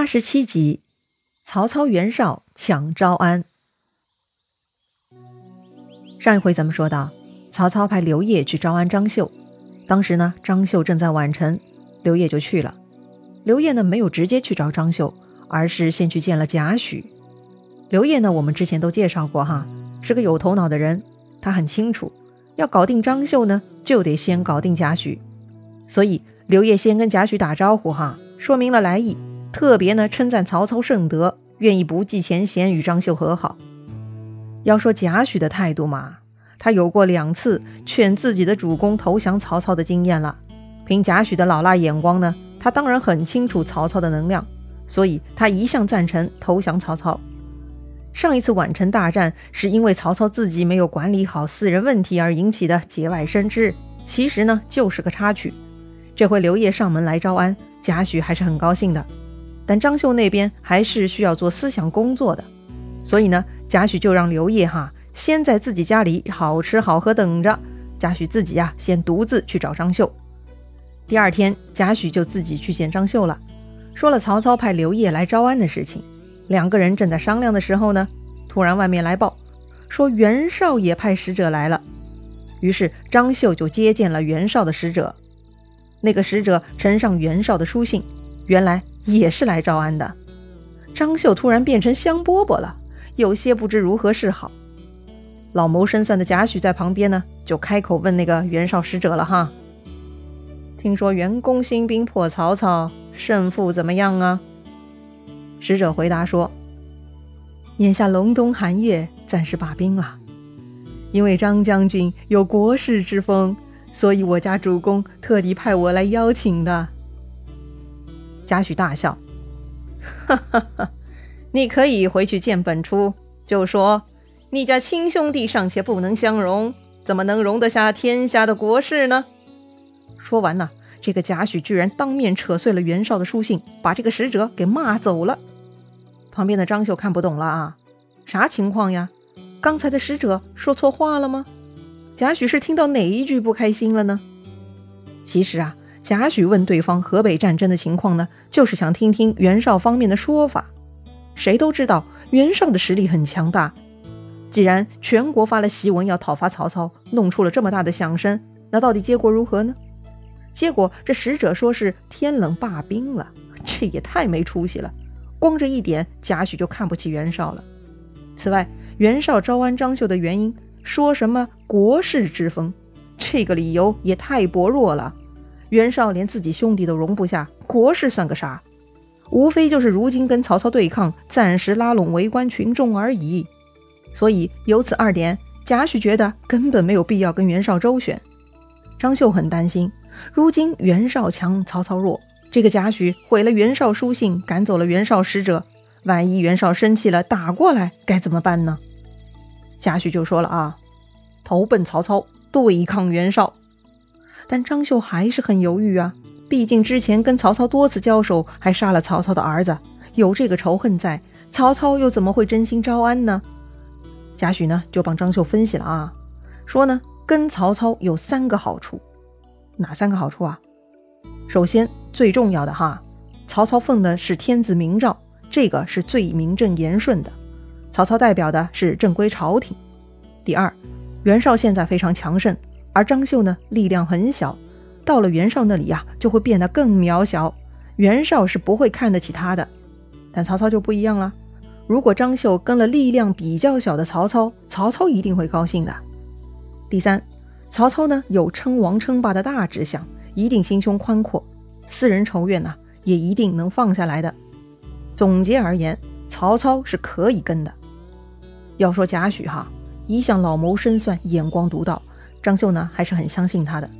八十七集，曹操袁绍抢招安。上一回咱们说到，曹操派刘烨去招安张绣，当时呢，张绣正在宛城，刘烨就去了。刘烨呢，没有直接去找张绣，而是先去见了贾诩。刘烨呢，我们之前都介绍过哈，是个有头脑的人，他很清楚，要搞定张绣呢，就得先搞定贾诩，所以刘烨先跟贾诩打招呼哈，说明了来意。特别呢，称赞曹操圣德，愿意不计前嫌与张绣和好。要说贾诩的态度嘛，他有过两次劝自己的主公投降曹操的经验了。凭贾诩的老辣眼光呢，他当然很清楚曹操的能量，所以他一向赞成投降曹操。上一次宛城大战是因为曹操自己没有管理好私人问题而引起的节外生枝，其实呢就是个插曲。这回刘烨上门来招安，贾诩还是很高兴的。但张绣那边还是需要做思想工作的，所以呢，贾诩就让刘烨哈先在自己家里好吃好喝等着，贾诩自己呀先独自去找张绣。第二天，贾诩就自己去见张绣了，说了曹操派刘烨来招安的事情。两个人正在商量的时候呢，突然外面来报说袁绍也派使者来了，于是张绣就接见了袁绍的使者。那个使者呈上袁绍的书信，原来。也是来招安的，张绣突然变成香饽饽了，有些不知如何是好。老谋深算的贾诩在旁边呢，就开口问那个袁绍使者了哈：“听说袁公兴兵破曹操，胜负怎么样啊？”使者回答说：“眼下隆冬寒月，暂时罢兵了。因为张将军有国士之风，所以我家主公特地派我来邀请的。”贾诩大笑，哈哈哈！你可以回去见本初，就说你家亲兄弟尚且不能相容，怎么能容得下天下的国事呢？说完呢，这个贾诩居然当面扯碎了袁绍的书信，把这个使者给骂走了。旁边的张绣看不懂了啊，啥情况呀？刚才的使者说错话了吗？贾诩是听到哪一句不开心了呢？其实啊。贾诩问对方河北战争的情况呢，就是想听听袁绍方面的说法。谁都知道袁绍的实力很强大，既然全国发了檄文要讨伐曹操，弄出了这么大的响声，那到底结果如何呢？结果这使者说是天冷罢兵了，这也太没出息了。光这一点，贾诩就看不起袁绍了。此外，袁绍招安张绣的原因，说什么国士之风，这个理由也太薄弱了。袁绍连自己兄弟都容不下，国事算个啥？无非就是如今跟曹操对抗，暂时拉拢围观群众而已。所以由此二点，贾诩觉得根本没有必要跟袁绍周旋。张绣很担心，如今袁绍强，曹操弱，这个贾诩毁了袁绍书信，赶走了袁绍使者，万一袁绍生气了打过来，该怎么办呢？贾诩就说了啊，投奔曹操，对抗袁绍。但张绣还是很犹豫啊，毕竟之前跟曹操多次交手，还杀了曹操的儿子，有这个仇恨在，曹操又怎么会真心招安呢？贾诩呢就帮张绣分析了啊，说呢跟曹操有三个好处，哪三个好处啊？首先最重要的哈，曹操奉的是天子明诏，这个是最名正言顺的，曹操代表的是正规朝廷。第二，袁绍现在非常强盛。而张绣呢，力量很小，到了袁绍那里呀，就会变得更渺小。袁绍是不会看得起他的，但曹操就不一样了。如果张绣跟了力量比较小的曹操，曹操一定会高兴的。第三，曹操呢有称王称霸的大志向，一定心胸宽阔，私人仇怨呢也一定能放下来的。总结而言，曹操是可以跟的。要说贾诩哈，一向老谋深算，眼光独到。张绣呢还是很相信他的，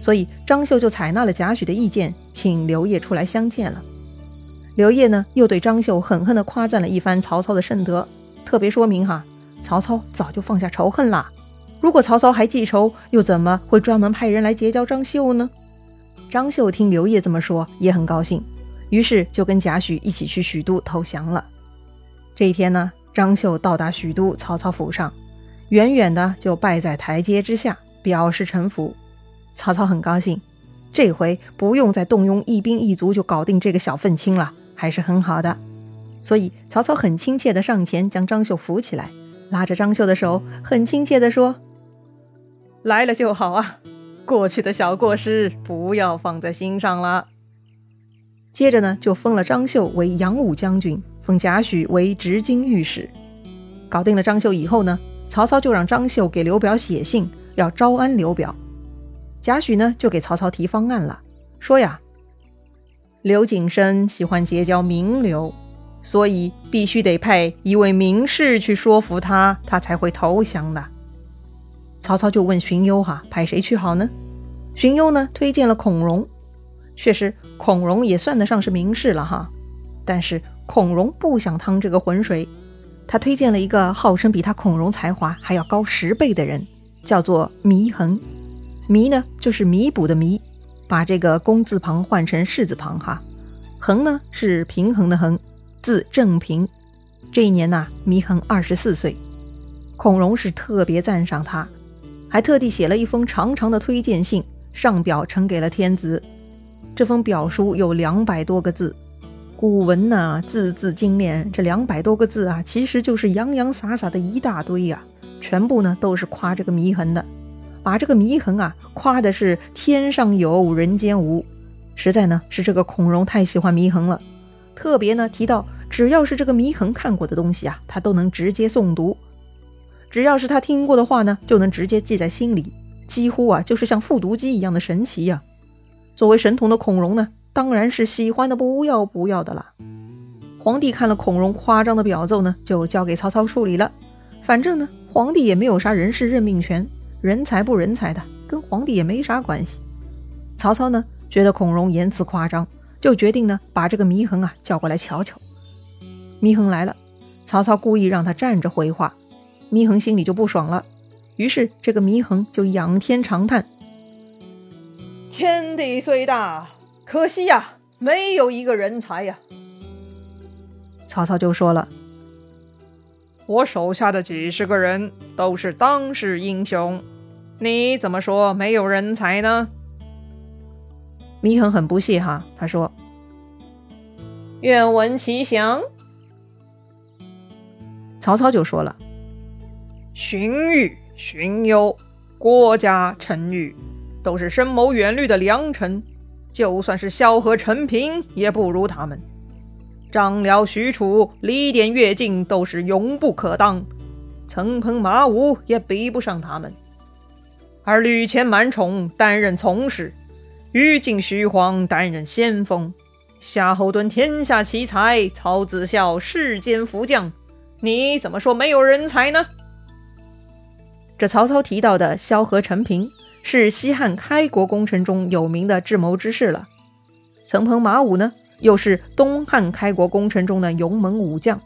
所以张绣就采纳了贾诩的意见，请刘烨出来相见了。刘烨呢又对张绣狠狠地夸赞了一番曹操的圣德，特别说明哈，曹操早就放下仇恨啦。如果曹操还记仇，又怎么会专门派人来结交张绣呢？张绣听刘烨这么说，也很高兴，于是就跟贾诩一起去许都投降了。这一天呢，张绣到达许都曹操府上，远远的就拜在台阶之下。表示臣服，曹操很高兴，这回不用再动用一兵一卒就搞定这个小愤青了，还是很好的。所以曹操很亲切地上前将张绣扶起来，拉着张绣的手，很亲切地说：“来了就好啊，过去的小过失不要放在心上了。”接着呢，就封了张绣为扬武将军，封贾诩为执金御史。搞定了张绣以后呢，曹操就让张绣给刘表写信，要招安刘表。贾诩呢，就给曹操提方案了，说呀：“刘景升喜欢结交名流。”所以必须得派一位名士去说服他，他才会投降的。曹操就问荀攸：“哈，派谁去好呢？”荀攸呢推荐了孔融。确实，孔融也算得上是名士了哈。但是孔融不想趟这个浑水，他推荐了一个号称比他孔融才华还要高十倍的人，叫做祢衡。弥呢就是弥补的弥，把这个工字旁换成士字旁哈。衡呢是平衡的衡。字正平，这一年呐，祢衡二十四岁。孔融是特别赞赏他，还特地写了一封长长的推荐信，上表呈给了天子。这封表书有两百多个字，古文呢字字精炼。这两百多个字啊，其实就是洋洋洒洒的一大堆呀，全部呢都是夸这个祢衡的，把这个祢衡啊夸的是天上有人间无。实在呢是这个孔融太喜欢祢衡了。特别呢提到，只要是这个祢衡看过的东西啊，他都能直接诵读；只要是他听过的话呢，就能直接记在心里，几乎啊就是像复读机一样的神奇呀。作为神童的孔融呢，当然是喜欢的不要不要的了。皇帝看了孔融夸张的表奏呢，就交给曹操处理了。反正呢，皇帝也没有啥人事任命权，人才不人才的，跟皇帝也没啥关系。曹操呢，觉得孔融言辞夸张。就决定呢，把这个祢衡啊叫过来瞧瞧。祢衡来了，曹操故意让他站着回话，祢衡心里就不爽了。于是这个祢衡就仰天长叹：“天地虽大，可惜呀，没有一个人才呀。”曹操就说了：“我手下的几十个人都是当世英雄，你怎么说没有人才呢？”祢衡很不屑哈，他说：“愿闻其详。”曹操就说了：“荀彧、荀攸、郭嘉、陈馀，都是深谋远虑的良臣，就算是萧何、陈平，也不如他们。张辽、许褚、李典、乐进，都是勇不可当，曾彭、马武也比不上他们。而吕虔、满宠担任从事。”于禁、徐晃担任先锋，夏侯惇天下奇才，曹子孝世间福将，你怎么说没有人才呢？这曹操提到的萧何、陈平，是西汉开国功臣中有名的智谋之士了。曾彭、马武呢，又是东汉开国功臣中的勇猛武将。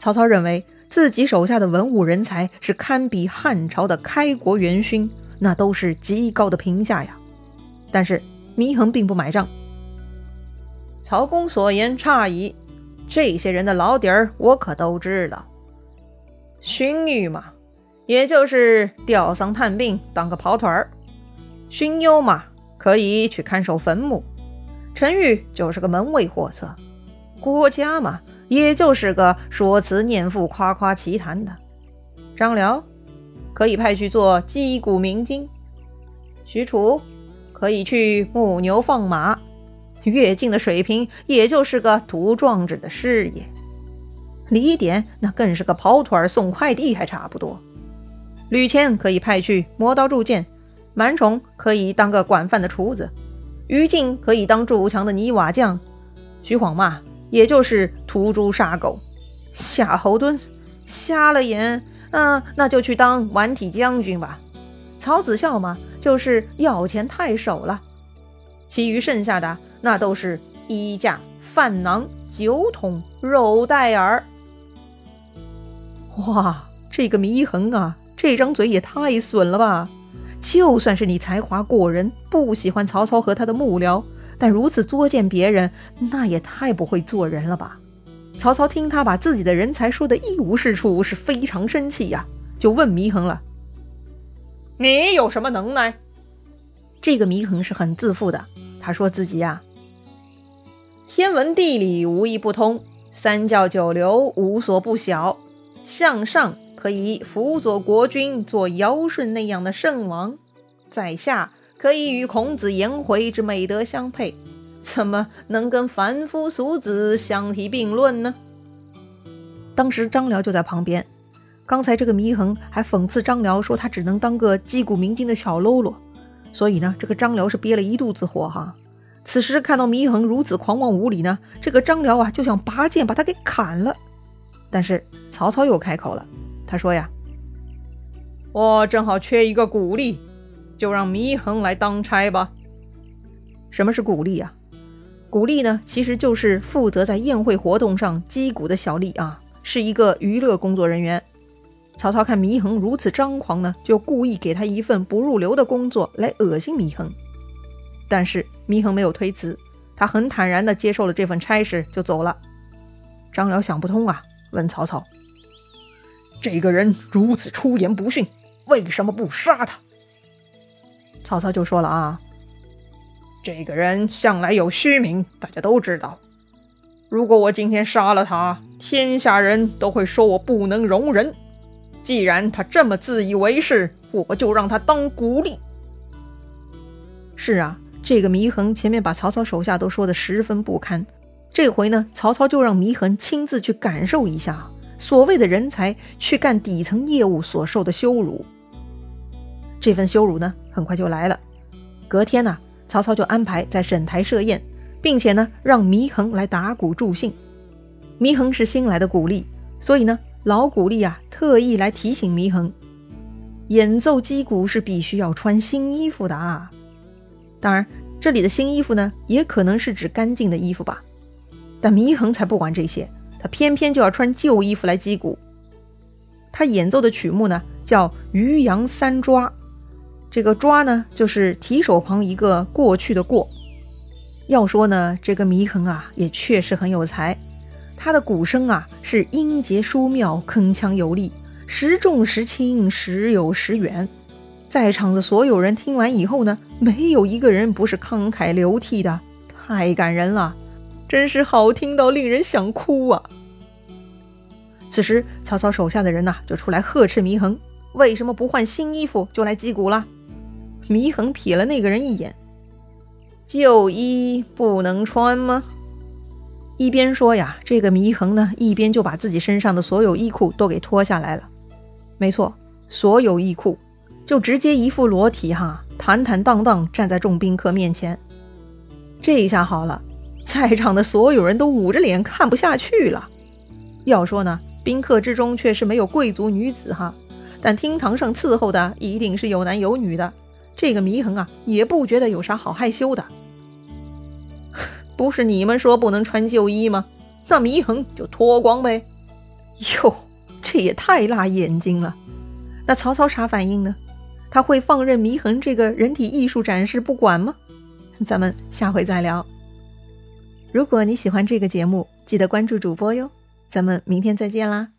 曹操认为自己手下的文武人才是堪比汉朝的开国元勋，那都是极高的评价呀。但是祢衡并不买账。曹公所言差矣，这些人的老底儿我可都知道。荀彧嘛，也就是吊丧探病，当个跑腿儿；荀攸嘛，可以去看守坟墓；陈馀就是个门卫货色；郭嘉嘛，也就是个说辞念赋、夸夸其谈的；张辽可以派去做击鼓鸣金；许褚。可以去牧牛放马，乐进的水平也就是个读壮志的事业。李典那更是个跑腿送快递还差不多。吕虔可以派去磨刀铸剑，满宠可以当个管饭的厨子，于禁可以当筑墙的泥瓦匠，徐晃嘛也就是屠猪杀狗。夏侯惇瞎了眼，嗯，那就去当顽体将军吧。曹子孝嘛。就是要钱太守了，其余剩下的那都是衣架、饭囊、酒桶、肉袋儿。哇，这个祢衡啊，这张嘴也太损了吧！就算是你才华过人，不喜欢曹操和他的幕僚，但如此作践别人，那也太不会做人了吧？曹操听他把自己的人才说的一无是处，是非常生气呀，就问祢衡了。你有什么能耐？这个祢衡是很自负的。他说自己呀，天文地理无一不通，三教九流无所不晓。向上可以辅佐国君做尧舜那样的圣王，在下可以与孔子颜回之美德相配，怎么能跟凡夫俗子相提并论呢？当时张辽就在旁边。刚才这个祢衡还讽刺张辽说他只能当个击鼓鸣金的小喽啰，所以呢，这个张辽是憋了一肚子火哈。此时看到祢衡如此狂妄无礼呢，这个张辽啊就想拔剑把他给砍了。但是曹操又开口了，他说呀：“我正好缺一个鼓励，就让祢衡来当差吧。”什么是鼓励啊？鼓励呢，其实就是负责在宴会活动上击鼓的小吏啊，是一个娱乐工作人员。曹操看祢衡如此张狂呢，就故意给他一份不入流的工作来恶心祢衡。但是祢衡没有推辞，他很坦然地接受了这份差事就走了。张辽想不通啊，问曹操：“这个人如此出言不逊，为什么不杀他？”曹操就说了啊：“这个人向来有虚名，大家都知道。如果我今天杀了他，天下人都会说我不能容人。”既然他这么自以为是，我就让他当鼓励。是啊，这个祢衡前面把曹操手下都说的十分不堪，这回呢，曹操就让祢衡亲自去感受一下所谓的人才去干底层业务所受的羞辱。这份羞辱呢，很快就来了。隔天呢，曹操就安排在沈台设宴，并且呢，让祢衡来打鼓助兴。祢衡是新来的鼓吏，所以呢。老鼓吏啊，特意来提醒祢衡，演奏击鼓是必须要穿新衣服的啊。当然，这里的新衣服呢，也可能是指干净的衣服吧。但祢衡才不管这些，偏偏就要穿旧衣服来击鼓。他演奏的曲目呢，叫《渔阳三抓》，这个“抓”呢，就是提手旁一个过去的“过”。要说呢，这个祢衡啊，也确实很有才。他的鼓声啊，是音节疏妙，铿锵有力，时重时轻，时有时远。在场的所有人听完以后呢，没有一个人不是慷慨流涕的，太感人了，真是好听到令人想哭啊！此时，曹操手下的人呐，就出来呵斥祢衡：“为什么不换新衣服就来击鼓了？”祢衡瞥了那个人一眼：“旧衣不能穿吗？”一边说呀，这个祢衡呢，一边就把自己身上的所有衣裤都给脱下来了。没错，所有衣裤，就直接一副裸体哈，坦坦荡荡站在众宾客面前。这一下好了，在场的所有人都捂着脸看不下去了。要说呢，宾客之中却是没有贵族女子哈，但厅堂上伺候的一定是有男有女的。这个祢衡啊，也不觉得有啥好害羞的。不是你们说不能穿旧衣吗？那祢衡就脱光呗。哟，这也太辣眼睛了。那曹操啥反应呢？他会放任祢衡这个人体艺术展示不管吗？咱们下回再聊。如果你喜欢这个节目，记得关注主播哟。咱们明天再见啦。